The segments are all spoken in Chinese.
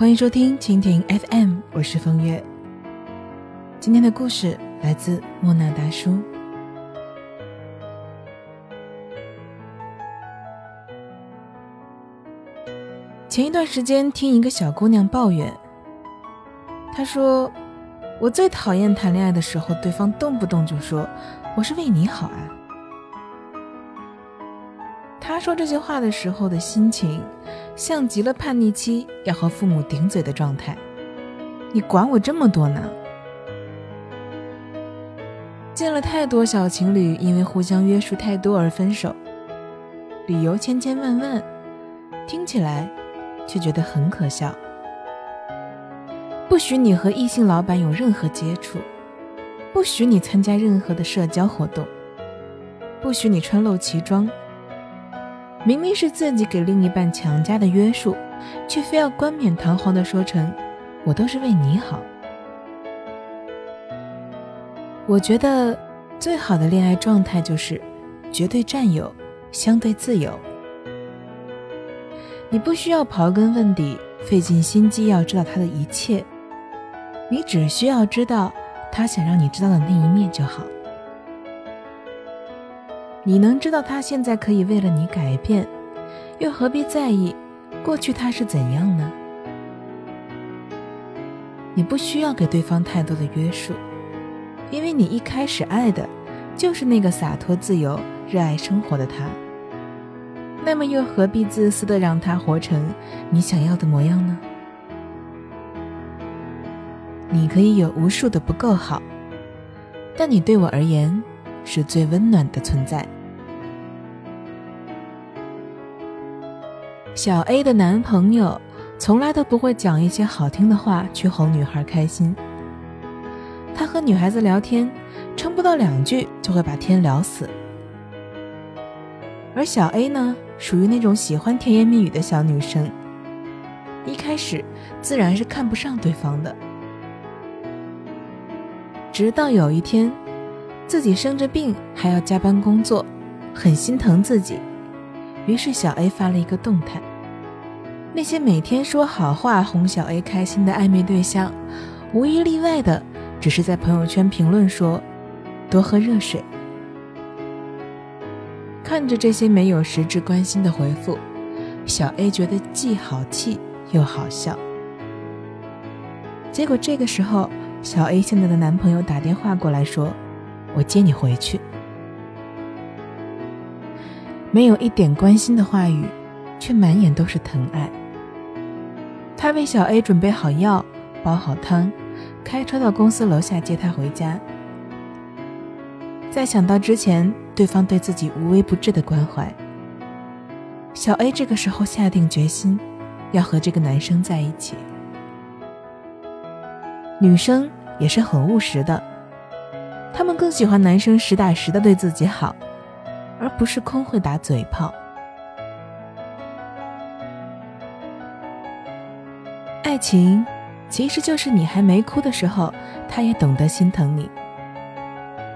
欢迎收听蜻蜓 FM，我是风月。今天的故事来自莫那大叔。前一段时间听一个小姑娘抱怨，她说：“我最讨厌谈恋爱的时候，对方动不动就说我是为你好啊。”她说这些话的时候的心情。像极了叛逆期要和父母顶嘴的状态，你管我这么多呢？见了太多小情侣因为互相约束太多而分手，理由千千万万，听起来却觉得很可笑。不许你和异性老板有任何接触，不许你参加任何的社交活动，不许你穿露脐装。明明是自己给另一半强加的约束，却非要冠冕堂皇的说成“我都是为你好”。我觉得最好的恋爱状态就是绝对占有，相对自由。你不需要刨根问底，费尽心机要知道他的一切，你只需要知道他想让你知道的那一面就好。你能知道他现在可以为了你改变，又何必在意过去他是怎样呢？你不需要给对方太多的约束，因为你一开始爱的就是那个洒脱自由、热爱生活的他。那么又何必自私的让他活成你想要的模样呢？你可以有无数的不够好，但你对我而言。是最温暖的存在。小 A 的男朋友从来都不会讲一些好听的话去哄女孩开心。他和女孩子聊天，撑不到两句就会把天聊死。而小 A 呢，属于那种喜欢甜言蜜语的小女生，一开始自然是看不上对方的，直到有一天。自己生着病还要加班工作，很心疼自己。于是小 A 发了一个动态：那些每天说好话哄小 A 开心的暧昧对象，无一例外的只是在朋友圈评论说多喝热水。看着这些没有实质关心的回复，小 A 觉得既好气又好笑。结果这个时候，小 A 现在的男朋友打电话过来说。我接你回去，没有一点关心的话语，却满眼都是疼爱。他为小 A 准备好药，煲好汤，开车到公司楼下接她回家。再想到之前对方对自己无微不至的关怀，小 A 这个时候下定决心，要和这个男生在一起。女生也是很务实的。他们更喜欢男生实打实的对自己好，而不是空会打嘴炮。爱情其实就是你还没哭的时候，他也懂得心疼你；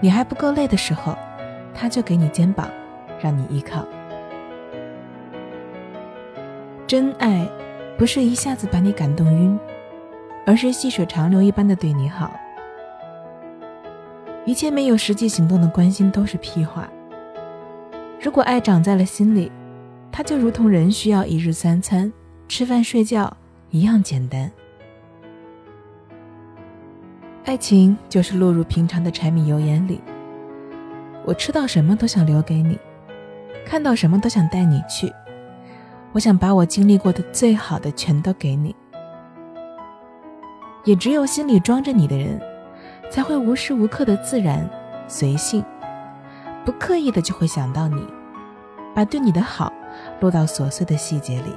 你还不够累的时候，他就给你肩膀，让你依靠。真爱不是一下子把你感动晕，而是细水长流一般的对你好。一切没有实际行动的关心都是屁话。如果爱长在了心里，它就如同人需要一日三餐、吃饭睡觉一样简单。爱情就是落入平常的柴米油盐里。我吃到什么都想留给你，看到什么都想带你去。我想把我经历过的最好的全都给你。也只有心里装着你的人。才会无时无刻的自然随性，不刻意的就会想到你，把对你的好落到琐碎的细节里。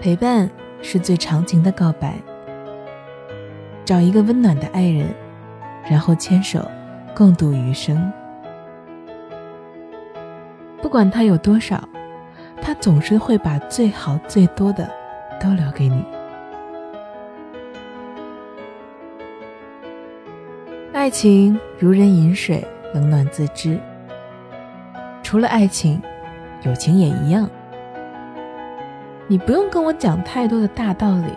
陪伴是最长情的告白。找一个温暖的爱人，然后牵手共度余生。不管他有多少，他总是会把最好最多的都留给你。爱情如人饮水，冷暖自知。除了爱情，友情也一样。你不用跟我讲太多的大道理，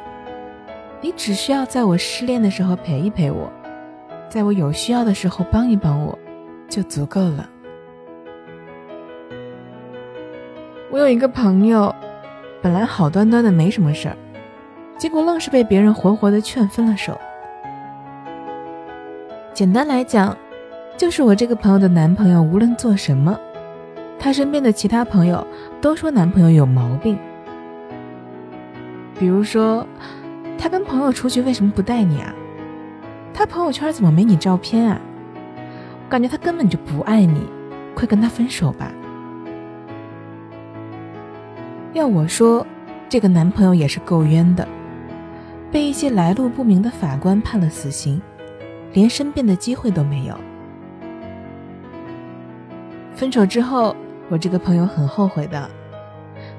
你只需要在我失恋的时候陪一陪我，在我有需要的时候帮一帮我，就足够了。我有一个朋友，本来好端端的没什么事儿，结果愣是被别人活活的劝分了手。简单来讲，就是我这个朋友的男朋友无论做什么，他身边的其他朋友都说男朋友有毛病。比如说，他跟朋友出去为什么不带你啊？他朋友圈怎么没你照片啊？感觉他根本就不爱你，快跟他分手吧。要我说，这个男朋友也是够冤的，被一些来路不明的法官判了死刑，连申辩的机会都没有。分手之后，我这个朋友很后悔的，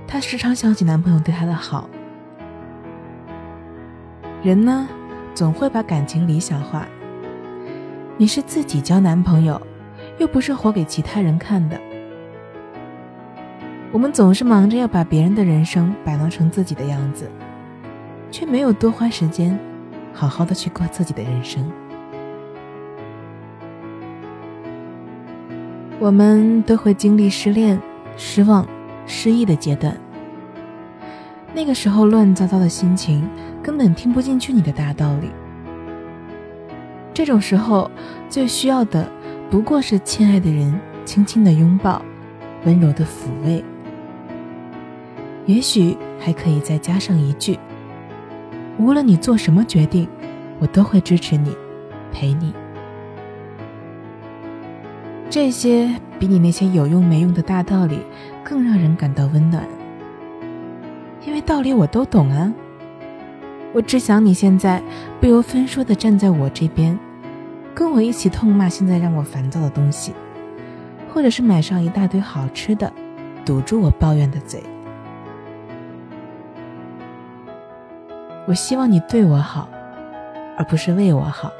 她时常想起男朋友对她的好。人呢，总会把感情理想化。你是自己交男朋友，又不是活给其他人看的。我们总是忙着要把别人的人生摆弄成自己的样子，却没有多花时间，好好的去过自己的人生。我们都会经历失恋、失望、失意的阶段，那个时候乱糟糟的心情根本听不进去你的大道理。这种时候最需要的不过是亲爱的人轻轻的拥抱，温柔的抚慰。也许还可以再加上一句：“无论你做什么决定，我都会支持你，陪你。”这些比你那些有用没用的大道理更让人感到温暖，因为道理我都懂啊。我只想你现在不由分说的站在我这边，跟我一起痛骂现在让我烦躁的东西，或者是买上一大堆好吃的，堵住我抱怨的嘴。我希望你对我好，而不是为我好。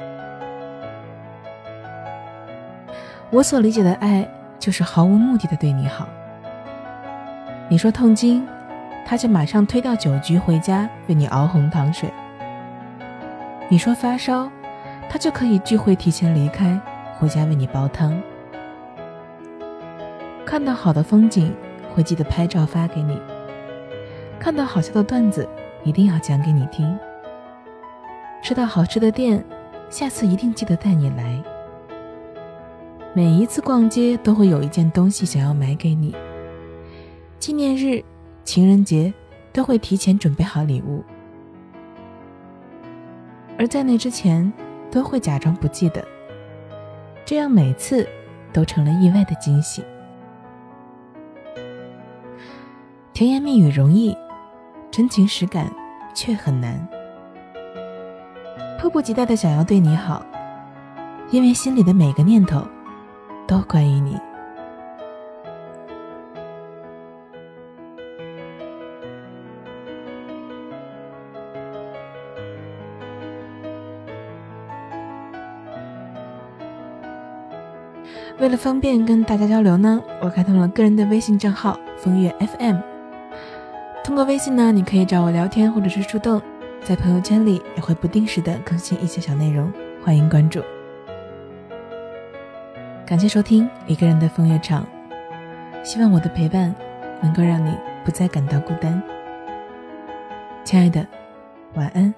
我所理解的爱，就是毫无目的的对你好。你说痛经，他就马上推掉酒局回家为你熬红糖水；你说发烧，他就可以聚会提前离开，回家为你煲汤。看到好的风景，会记得拍照发给你；看到好笑的段子。一定要讲给你听。吃到好吃的店，下次一定记得带你来。每一次逛街都会有一件东西想要买给你。纪念日、情人节都会提前准备好礼物，而在那之前都会假装不记得，这样每次都成了意外的惊喜。甜言蜜语容易。真情实感却很难，迫不及待的想要对你好，因为心里的每个念头都关于你。为了方便跟大家交流呢，我开通了个人的微信账号“风月 FM”。通过微信呢，你可以找我聊天或者是互动，在朋友圈里也会不定时的更新一些小内容，欢迎关注。感谢收听一个人的风月场，希望我的陪伴能够让你不再感到孤单。亲爱的，晚安。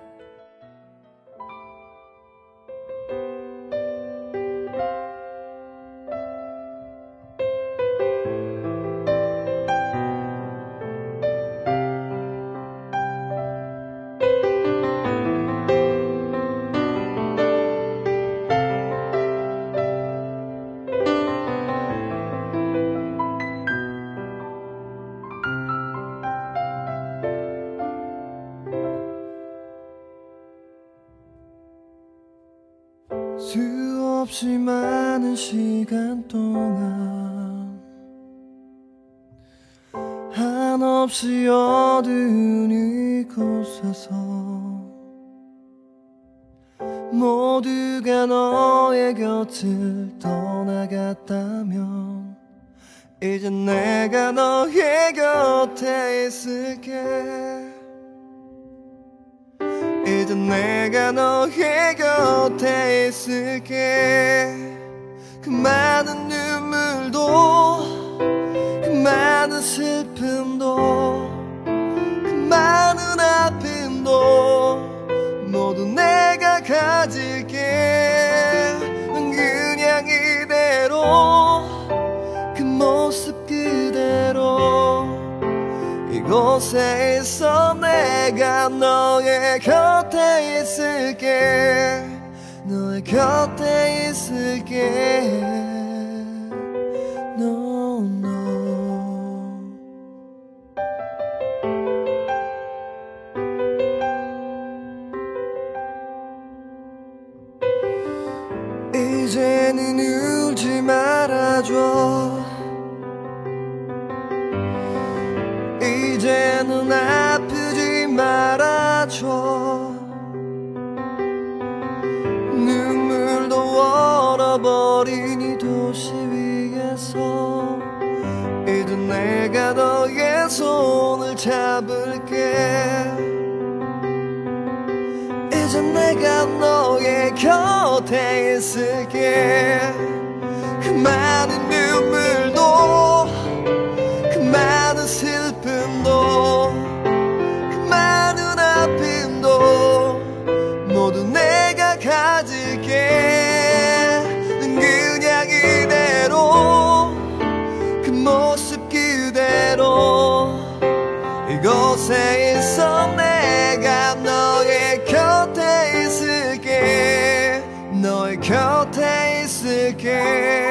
수 없이 많은 시간 동안 한없이 어두운 이곳에서 모두가 너의 곁을 떠나갔다면 이제 내가 너의 곁에 있을게. 이제 내가 너의 곁에 있을게. 그 많은 눈물도 그 많은 슬픔도 그 많은 아픔도 모두 내가 가질게. 넌 그냥 이대로 그 모습 그대로 이곳에 있어 내가 너의 곁에 있을게 곁에 있을게 no, no. 이제는 울지 말아줘 내가 너의 손을 잡을게. 이제 내가 너의 곁에 있을게. 그 많은 눈물도 곁에 있을게.